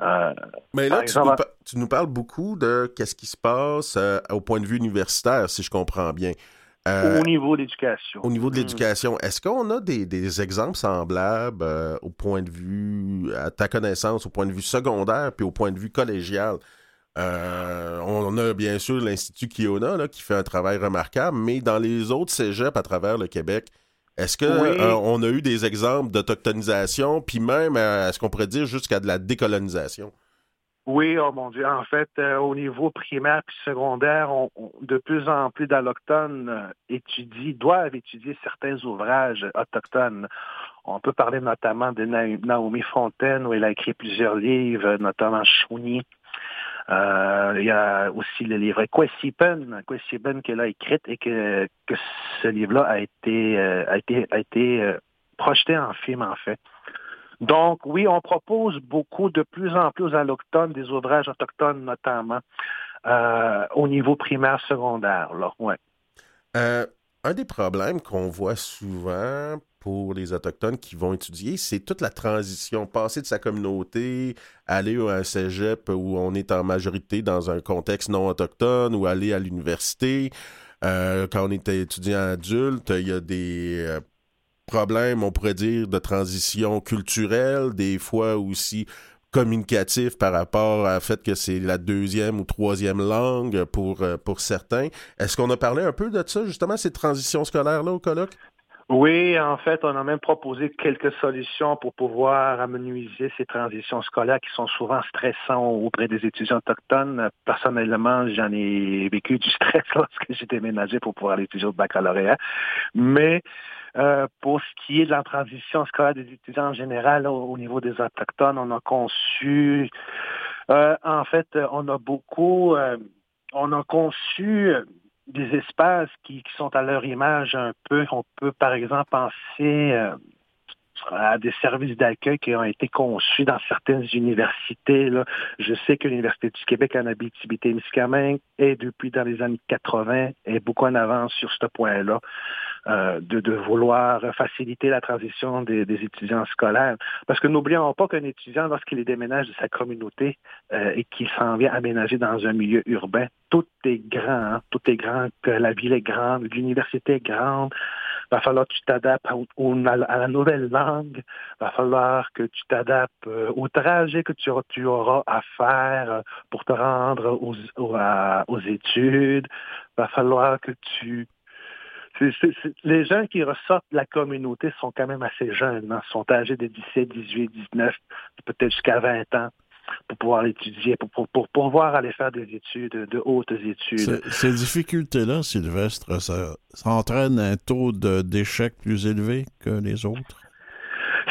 Euh, Mais là, tu, nous parles beaucoup de qu'est-ce qui se passe euh, au point de vue universitaire, si je comprends bien. Euh, au niveau de l'éducation. Au niveau de Hmm. l'éducation, est-ce qu'on a des, des exemples semblables euh, au point de vue, à ta connaissance, au point de vue secondaire puis au point de vue collégial? Euh, on a bien sûr l'Institut Kiona là, qui fait un travail remarquable, mais dans les autres cégeps à travers le Québec, est-ce que Oui. euh, on a eu des exemples d'autochtonisation, puis même, est-ce qu'on pourrait dire jusqu'à de la décolonisation? Oui, oh mon Dieu. En fait, euh, au niveau primaire puis secondaire, on- de plus en plus d'allochtones euh, étudient, doivent étudier certains ouvrages autochtones. On peut parler notamment de Na- Naomi Fontaine, où elle a écrit plusieurs livres, notamment Chouni. Euh, il y a aussi le livre Quesipen, Quesipen qu'elle a écrit et que, que ce livre-là a été, euh, a été, a été projeté en film, en fait. Donc, oui, on propose beaucoup de plus en plus aux allochtones, des ouvrages autochtones notamment, euh, au niveau primaire, secondaire. Là. Euh, un des problèmes qu'on voit souvent pour les Autochtones qui vont étudier, c'est toute la transition, passer de sa communauté, aller à un cégep où on est en majorité dans un contexte non autochtone, ou aller à l'université. Euh, quand on est étudiant adulte, il y a des problèmes, on pourrait dire, de transition culturelle, des fois aussi communicatif par rapport au fait que c'est la deuxième ou troisième langue pour, euh, pour certains. Est-ce qu'on a parlé un peu de ça, justement, ces transitions scolaires-là au colloque? Oui, en fait, on a même proposé quelques solutions pour pouvoir amenuiser ces transitions scolaires qui sont souvent stressantes auprès des étudiants autochtones. Personnellement, j'en ai vécu du stress lorsque j'ai déménagé pour pouvoir aller étudier au baccalauréat. Mais euh, pour ce qui est de la transition scolaire des étudiants en général, au, au niveau des autochtones, on a conçu, euh, en fait, on a beaucoup, euh, on a conçu euh, des espaces qui, qui, sont à leur image un peu. On peut, par exemple, penser euh, à des services d'accueil qui ont été conçus dans certaines universités. Là. Je sais que l'Université du Québec en Abitibi-Témiscamingue est depuis dans les années 80 est beaucoup en avance sur ce point-là. Euh, de, de, vouloir faciliter la transition des, des étudiants scolaires. Parce que n'oublions pas qu'un étudiant, lorsqu'il déménage de sa communauté euh, et qu'il s'en vient aménager dans un milieu urbain, tout est grand, hein? tout est grand, que la ville est grande, l'université est grande, va falloir que tu t'adaptes à, la nouvelle langue, va falloir que tu t'adaptes euh, au trajet que tu, auras à faire euh, pour te rendre aux, aux, aux études, va falloir que tu les gens qui ressortent de la communauté sont quand même assez jeunes, hein, sont âgés de 17, 18, 19, peut-être jusqu'à 20 ans pour pouvoir étudier, pour, pour, pour pouvoir aller faire des études, de hautes études. Ces, difficultés-là, Sylvestre, ça, ça, entraîne un taux d'échec plus élevé que les autres?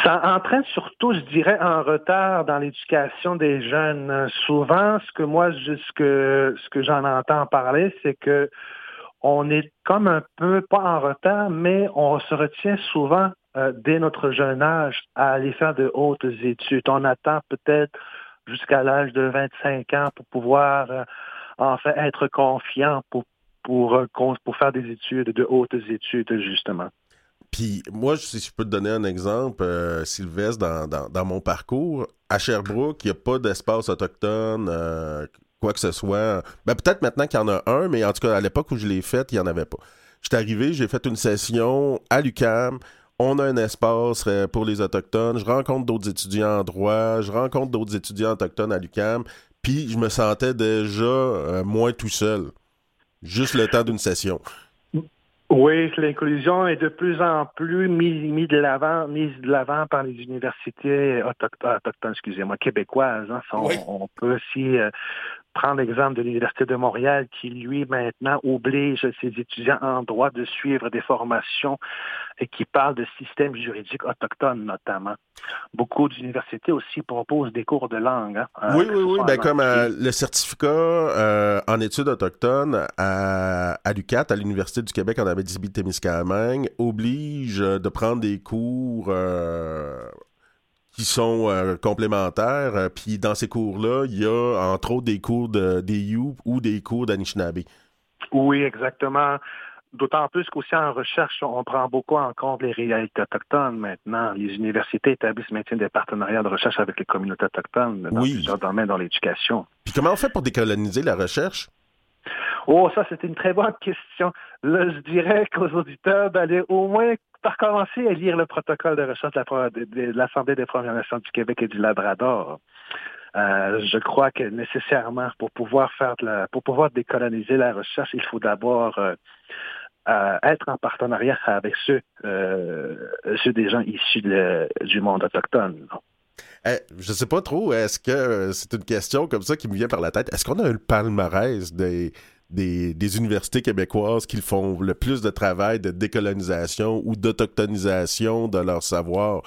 Ça entraîne surtout, je dirais, un retard dans l'éducation des jeunes. Souvent, ce que moi, ce que, ce que j'en entends parler, c'est que on est comme un peu, pas en retard, mais on se retient souvent euh, dès notre jeune âge à aller faire de hautes études. On attend peut-être jusqu'à l'âge de 25 ans pour pouvoir euh, en fait être confiant pour, pour, euh, pour faire des études, de hautes études, justement. Puis moi, si je peux te donner un exemple, euh, Sylvestre, dans, dans, dans, mon parcours, à Sherbrooke, il n'y a pas d'espace autochtone, euh, quoi que ce soit. Ben, peut-être maintenant qu'il y en a un, mais en tout cas, à l'époque où je l'ai fait, il n'y en avait pas. J'étais arrivé, j'ai fait une session à l'UCAM. On a un espace euh, pour les Autochtones. Je rencontre d'autres étudiants en droit. Je rencontre d'autres étudiants autochtones à l'UCAM. Puis je me sentais déjà euh, moins tout seul. Juste le temps d'une session. Oui, l'inclusion est de plus en plus mise, de l'avant, mise de l'avant par les universités autochtones, autochtones excusez-moi, québécoises. Hein. Oui. on, peut aussi euh, prendre l'exemple de l'Université de Montréal qui, lui, maintenant, oblige ses étudiants en droit de suivre des formations et qui parlent de système juridique autochtone, notamment. Beaucoup d'universités aussi proposent des cours de langue. Hein, oui, oui, oui. Ben, comme euh, le certificat euh, en études autochtones à, à l'UQAT, à l'Université du Québec en Abitibi-Témiscamingue, oblige de prendre des cours euh, qui sont euh, complémentaires. Euh, Puis dans ces cours-là, il y a entre autres des cours de, des You ou des cours d'Anishinaabe. Oui, exactement. D'autant plus qu'aussi en recherche, on prend beaucoup en compte les réalités autochtones maintenant. Les universités établissent maintiennent des partenariats de recherche avec les communautés autochtones dans oui. plusieurs domaines dans l'éducation. Puis comment on fait pour décoloniser la recherche? Oh, ça, c'est une très bonne question. Là, je dirais qu'aux auditeurs d'aller au moins par commencer à lire le protocole de recherche de l'Assemblée des Premières Nations du Québec et du Labrador. Euh, je crois que nécessairement, pour pouvoir faire pour pouvoir décoloniser la recherche, il faut d'abord euh, euh, être en partenariat avec ceux, ceux des gens issus du monde autochtone. Je je sais pas trop, est-ce que c'est une question comme ça qui me vient par la tête? Est-ce qu'on a un palmarès des, des, universités québécoises qui font le plus de travail de décolonisation ou d'autochtonisation de leur savoir.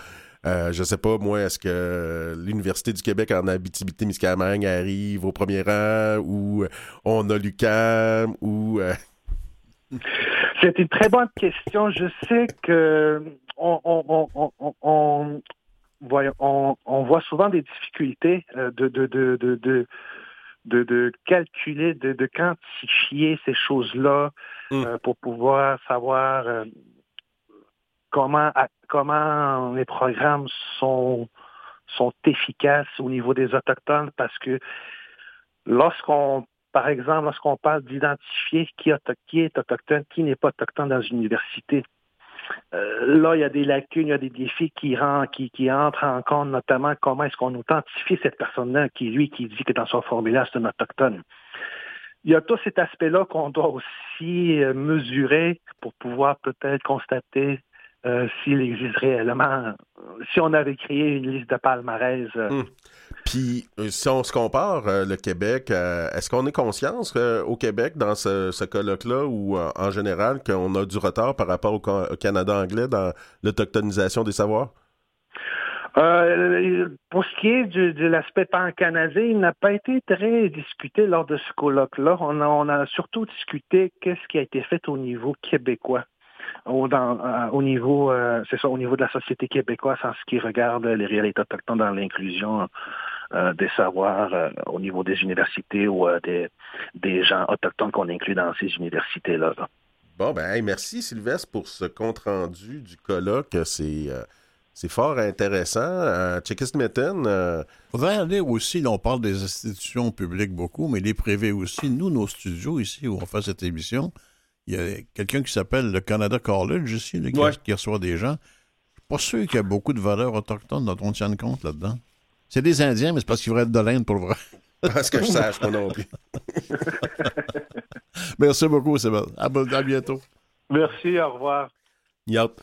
Euh, je sais pas, moi, est-ce que l'Université du Québec en Abitibi-Témiscamingue arrive au premier rang ou on a l'UQAM ou... Euh? C'est une très bonne question. Je sais que on, voit souvent des difficultés euh, de de, calculer, de, quantifier ces choses-là mm. euh, pour pouvoir savoir euh, comment, comment les programmes sont, sont efficaces au niveau des Autochtones parce que lorsqu'on par exemple, lorsqu'on parle d'identifier qui, qui, est autochtone, qui n'est pas autochtone dans une université, euh, là, il y a des lacunes, il y a des défis qui, qui, qui entrent en compte, notamment comment est-ce qu'on authentifie cette personne-là qui, lui, qui dit que dans son formulaire, c'est un autochtone. Il y a tout cet aspect-là qu'on doit aussi euh, mesurer pour pouvoir peut-être constater euh, s'il existe réellement, si on avait créé une liste de palmarès. Hmm. Euh, si on se compare, euh, le Québec, euh, est-ce qu'on est conscience au Québec, dans ce, colloque-là, ou en général, qu'on a du retard par rapport au, Canada anglais dans l'autochtonisation des savoirs? pour ce qui est de l'aspect pan-canadien, il n'a pas été très discuté lors de ce colloque-là. On a surtout discuté qu'est-ce qui a été fait au niveau québécois au, euh, niveau, euh, au niveau de la société québécoise en ce qui regarde les réalités autochtones dans l'inclusion euh, des savoirs au niveau des universités ou des, des gens autochtones qu'on inclut dans ces universités-là. Bon, ben, merci Sylvestre pour ce compte-rendu du colloque. C'est. C'est fort intéressant. Euh, Il faudrait aller aussi, là, on parle des institutions publiques beaucoup, mais les privés aussi. Nous, nos studios ici où on fait cette émission, il y a quelqu'un qui s'appelle le Canada College ici, qui, reçoit des gens. Je suis pas sûr qu'il y a beaucoup de valeurs autochtones dont on tient compte là-dedans. C'est des Indiens, mais c'est parce qu'ils voudraient être de l'Inde pour le vrai. Parce que je sache, moi non plus. Merci beaucoup, Sébastien. À, à, bientôt. Merci, au revoir. Yup.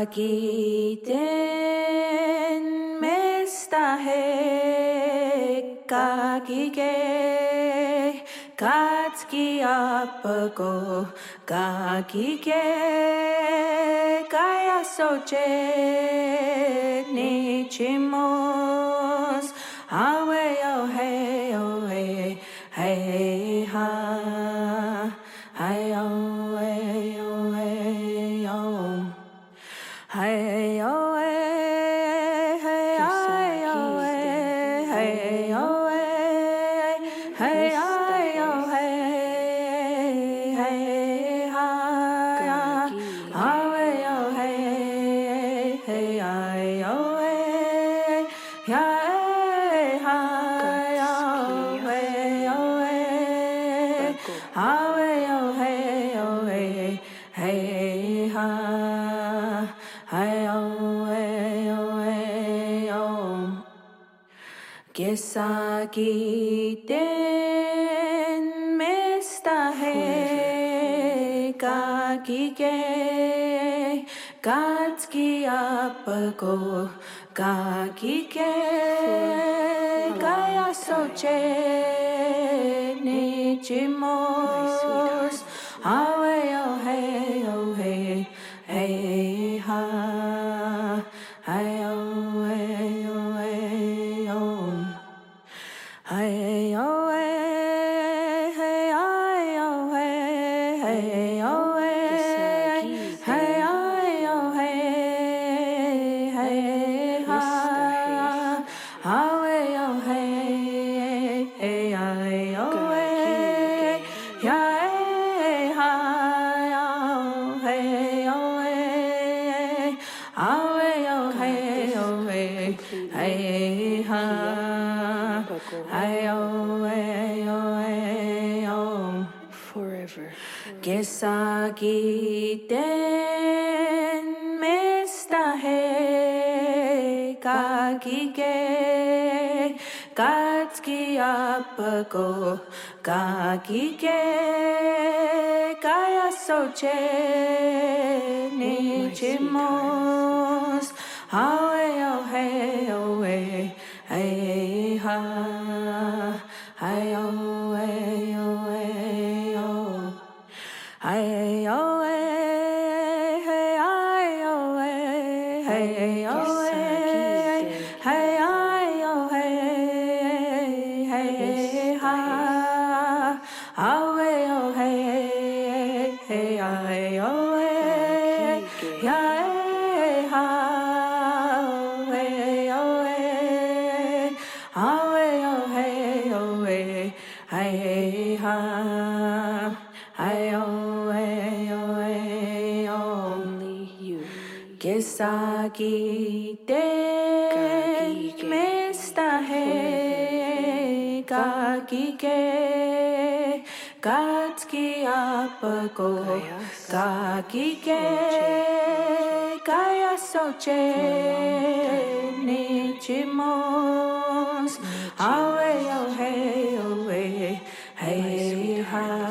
Sakiten mestahe kakike katski apago kakike kaya soche nichimos awe oh hey oh hey hey ha aquí tenme esta heka kike katski apako kakike kaya soche nichimo Kesagiten mestahe kagike Katski apago kagike Kaya soche nichimos Hawe oh hey oh hey hey ha Hey oh hey apago kagike Kaya soche. Nichimos. Awe oh hey oh hey hey ha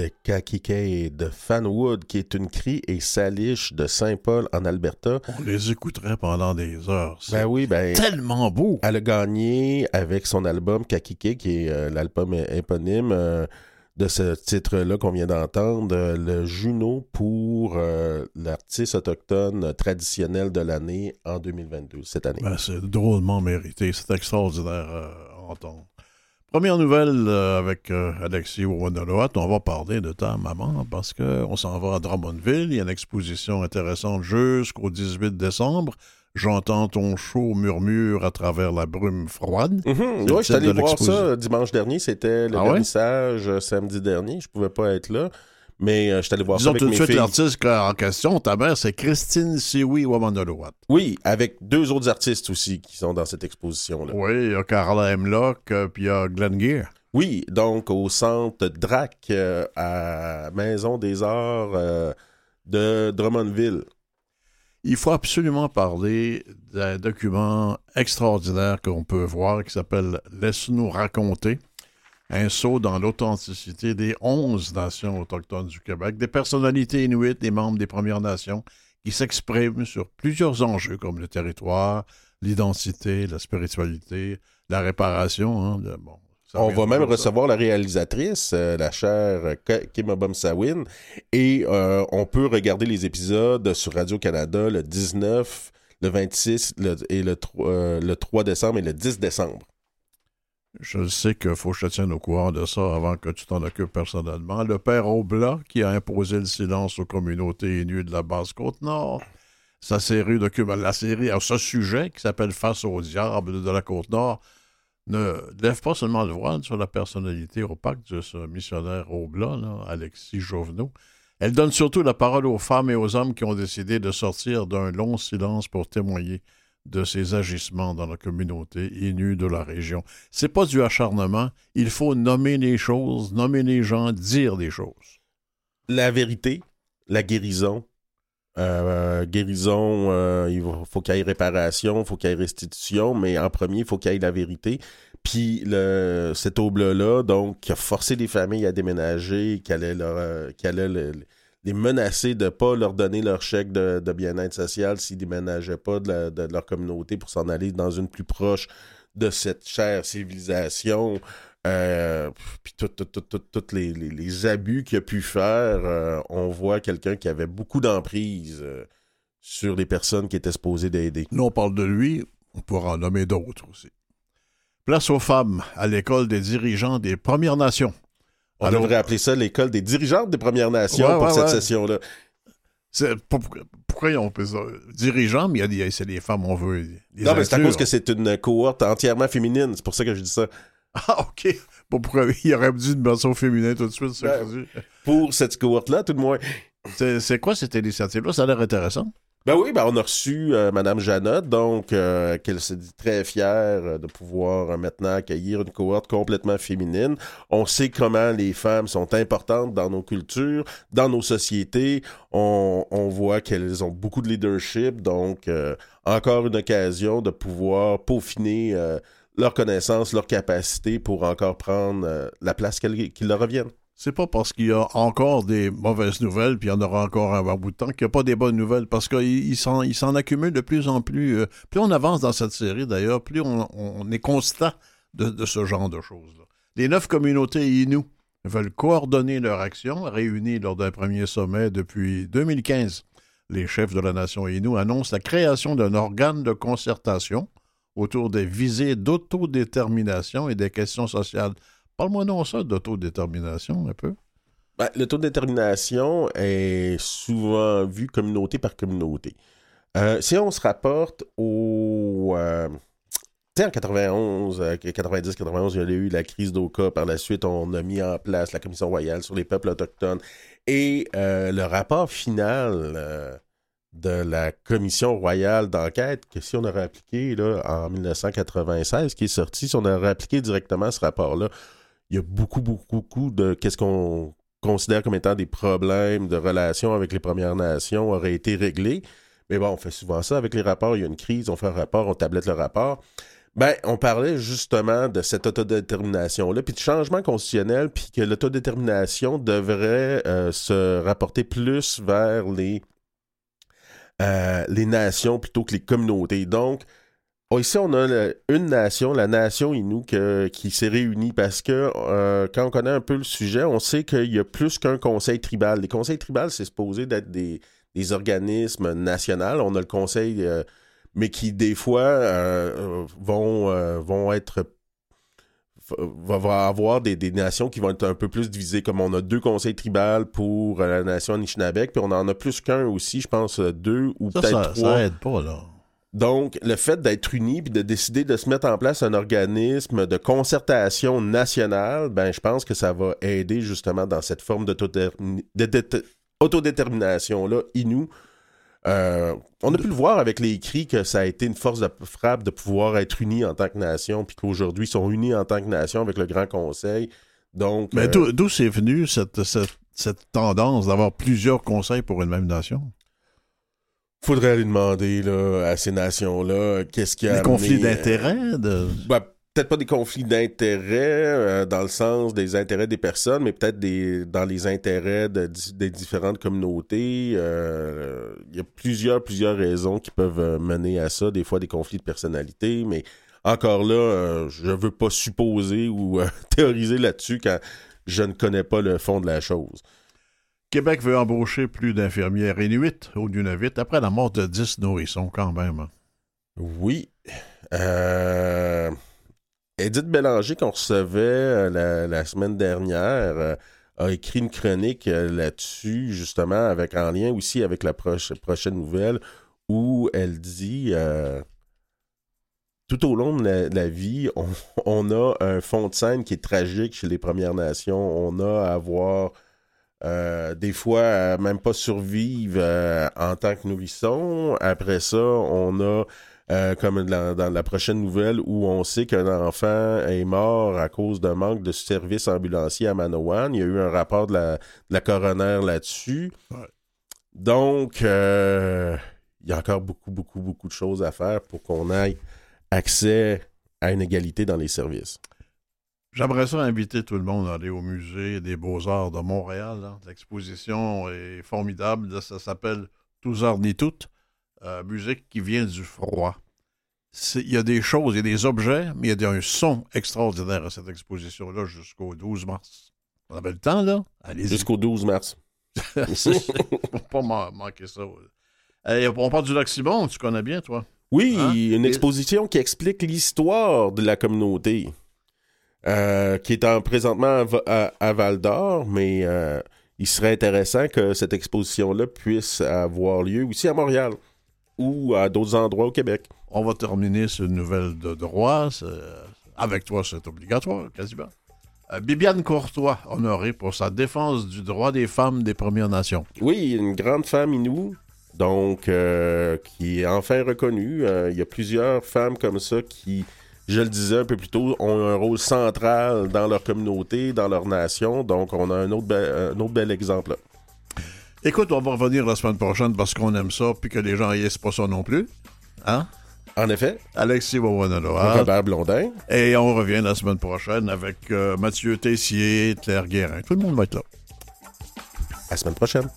Écoutait Kakike de Fanwood, qui est une crie et saliche de Saint-Paul en Alberta. On les écouterait pendant des heures. C'est Ben oui, ben. tellement beau. Elle a gagné avec son album Kakike, qui est euh, l'album éponyme euh, de ce titre-là qu'on vient d'entendre, euh, le Juno pour l'artiste autochtone traditionnel de l'année en 2022, cette année. Ben, c'est drôlement mérité. C'est extraordinaire à entendre. Première nouvelle euh, avec euh, Alexis Wawanoloat. On va parler de ta maman parce qu'on s'en va à Drummondville. Il y a une exposition intéressante jusqu'au 18 décembre. J'entends ton chaud murmure à travers la brume froide. Mhm, C'est oui, je suis allé voir ça dimanche dernier. C'était le Ah vernissage euh, samedi dernier. Je pouvais pas être là. Mais euh, je suis allé voir Disons ça avec tout de mes suite filles. l'artiste en question. Ta mère, c'est Christine Siwi Wawanoloat. Oui, avec deux autres artistes aussi qui sont dans cette exposition-là. Oui, il y a Carla Hemlock, euh, puis il y a Glenn Gear. Oui, donc au centre DRAC euh, à Maison des Arts euh, de Drummondville. Il faut absolument parler d'un document extraordinaire qu'on peut voir qui s'appelle Laisse-nous raconter. Un saut dans l'authenticité des 11 nations autochtones du Québec, des personnalités inuites, des membres des Premières Nations qui s'expriment sur plusieurs enjeux comme le territoire, l'identité, la spiritualité, la réparation. hein, de- bon, ça On va même ça. recevoir la réalisatrice, euh, la chère Ka- Kimabom Sawin, et euh, on peut regarder les épisodes sur Radio-Canada le 19, le 26 le- et euh, le 3 décembre et le 10 décembre. Je sais qu'il faut que je te tienne au courant de ça avant que tu t'en occupes personnellement. Le père Oblat, qui a imposé le silence aux communautés inues de la Basse-Côte-Nord, sa série documentaire, la série à ce sujet qui s'appelle Face au diable de la Côte-Nord, ne lève pas seulement le voile sur la personnalité opaque de ce missionnaire là, Alexis Jovenot. Elle donne surtout la parole aux femmes et aux hommes qui ont décidé de sortir d'un long silence pour témoigner de ses agissements dans la communauté inue de la région. C'est pas du acharnement. Il faut nommer les choses, nommer les gens, dire des choses. La vérité, la guérison. Euh, guérison, euh, il faut qu'il y ait réparation, il faut qu'il y ait restitution, mais en premier, il faut qu'il y ait la vérité. Puis le, cet aube-là, donc, qui a forcé les familles à déménager, qui allait, leur, euh, le- les menacer de ne pas leur donner leur chèque de, bien-être social s'ils déménageaient pas de, leur communauté pour s'en aller dans une plus proche de cette chère civilisation. Euh, puis tous les abus qu'il a pu faire, euh, on voit quelqu'un qui avait beaucoup d'emprise euh, sur les personnes qui étaient supposées d'aider. Nous, on parle de lui, on pourra en nommer d'autres aussi. Place aux femmes à l'école des dirigeants des Premières Nations. On Alors- devrait appeler ça l'école des dirigeantes des Premières Nations Ouais, pour ouais, cette ouais. session-là. C'est- pour- pourquoi ils ont fait ça? Dirigeants, mais il y a des, c'est les femmes, on veut. les non, mais c'est à cause que c'est une cohorte entièrement féminine. C'est pour ça que je dis ça. Ah, OK. Bon, pourquoi il aurait dû une version féminin tout de suite, ça Ben. Pour cette cohorte-là, tout de moins. C'est c'est quoi cette initiative-là? Ça a l'air intéressant. Ben oui, ben on a reçu euh, Madame Jeannot, donc euh, qu'elle se dit très fière euh, de pouvoir euh, maintenant accueillir une cohorte complètement féminine. On sait comment les femmes sont importantes dans nos cultures, dans nos sociétés. On, voit qu'elles ont beaucoup de leadership, donc euh, encore une occasion de pouvoir peaufiner leurs connaissances, leurs capacités pour encore prendre la place qui leur reviennent. C'est pas parce qu'il y a encore des mauvaises nouvelles, puis il y en aura encore un bout de temps, qu'il n'y a pas des bonnes nouvelles, parce qu'il il s'en accumule de plus en plus. euh, plus on avance dans cette série, d'ailleurs, plus on, est constat de, de ce genre de choses-là. Les neuf communautés Innu veulent coordonner leur action, réunies lors d'un premier sommet depuis 2015. Les chefs de la nation Innu annoncent la création d'un organe de concertation autour des visées d'autodétermination et des questions sociales. Parle-moi non ça d'autodétermination un peu. Ben, le taux de détermination est souvent vu communauté par communauté. Euh, si on se rapporte au... euh, tu sais, en 91, euh, 90, 91, il y a eu la crise d'Oka. Par la suite, on a mis en place la Commission royale sur les peuples autochtones. Et euh, le rapport final de la Commission royale d'enquête, que si on aurait appliqué là, en 1996, qui est sorti, si on aurait appliqué directement ce rapport-là, il y a beaucoup, beaucoup, beaucoup de qu'est-ce qu'on considère comme étant des problèmes de relations avec les Premières Nations auraient été réglés. Mais bon, on fait souvent ça avec les rapports. Il y a une crise, on fait un rapport, on tablette le rapport. Ben, on parlait justement de cette autodétermination-là, puis de changement constitutionnel, puis que l'autodétermination devrait euh, se rapporter plus vers les, euh, les nations plutôt que les communautés. Donc, oh, ici, on a le- une nation, la nation Innu, que- qui s'est réunie parce que euh, quand on connaît un peu le sujet, on sait qu'il y a plus qu'un conseil tribal. Les conseils tribales, c'est supposé d'être des, des organismes nationaux. On a le conseil, euh, mais qui des fois euh, vont, vont être va, avoir des, des nations qui vont être un peu plus divisées, comme on a deux conseils tribales pour la nation Anishinaabe, puis on en a plus qu'un aussi, je pense deux ou peut-être ça, trois. ça aide pas, là. Donc, le fait d'être unis puis de décider de se mettre en place un organisme de concertation nationale, ben, je pense que ça va aider justement dans cette forme d'autodétermi- de- de- de- autodétermination-là, Inou. Euh, on a pu le voir avec les cris que ça a été une force de frappe de pouvoir être unis en tant que nation, puis qu'aujourd'hui, ils sont unis en tant que nation avec le Grand Conseil. Donc, Mais euh, d'où d'où c'est venu cette, cette, cette tendance d'avoir plusieurs conseils pour une même nation? Faudrait aller demander là, à ces nations-là qu'est-ce qui a Des amené, conflits euh, d'intérêts? De... Ben, peut-être pas des conflits d'intérêts euh, dans le sens des intérêts des personnes, mais peut-être des, dans les intérêts de des différentes communautés. Euh, Il y a plusieurs, plusieurs raisons qui peuvent euh, mener à ça, des fois des conflits de personnalité, mais encore là, euh, je veux pas supposer ou théoriser là-dessus quand je ne connais pas le fond de la chose. Québec veut embaucher plus d'infirmières inuites au Nunavut après la mort de 10 nourrissons, quand même. Oui. Euh, Edith Bélanger, qu'on recevait euh, la, semaine dernière, euh, a écrit une chronique là-dessus, justement, avec en lien aussi avec la prochaine nouvelle, où elle dit tout au long de la, vie, on, on a un fond de scène qui est tragique chez les Premières Nations. On a à avoir euh, des fois à même pas survivre euh, en tant que nourrisson. Après ça, on a euh, comme dans, dans la prochaine nouvelle où on sait qu'un enfant est mort à cause d'un manque de services ambulanciers à Manawan. Il y a eu un rapport de la, de la coroner là-dessus. Ouais. Donc, euh, il y a encore beaucoup, beaucoup, beaucoup de choses à faire pour qu'on ait accès à une égalité dans les services. J'aimerais ça inviter tout le monde à aller au musée des beaux-arts de Montréal. là. L'exposition est formidable. Ça s'appelle Tous arts ni toutes. Euh, musique qui vient du froid. Il y a des choses, il y a des objets, mais il y a un son extraordinaire à cette exposition-là jusqu'au 12 mars. On avait le temps, là? Allez-y. Jusqu'au 12 mars. Faut pas man- manquer ça. On parle du lac Simon, tu connais bien, toi? Oui, Hein? une Et- exposition qui explique l'histoire de la communauté, euh, qui est en, présentement à, Va- à- à Val d'Or, mais euh, il serait intéressant que cette exposition-là puisse avoir lieu aussi à Montréal ou à d'autres endroits au Québec. On va terminer une nouvelle de droit. c'est- Avec toi, c'est obligatoire, quasiment. Euh, Bibiane Courtois, honorée pour sa défense du droit des femmes des Premières Nations. Oui, une grande femme Inou Donc, euh, qui est enfin reconnue. Euh, Il y a plusieurs femmes comme ça qui, je le disais un peu plus tôt, ont un rôle central dans leur communauté, dans leur nation. Donc, on a un autre, bel- un autre bel exemple là. Écoute, on va revenir la semaine prochaine parce qu'on aime ça, puis que les gens haïssent pas ça non plus. Hein? En effet, Alexis Wawanaloa. Robert Blondin. Et on revient la semaine prochaine avec euh, Mathieu Tessier, Claire Guérin. Tout le monde va être là. À la semaine prochaine.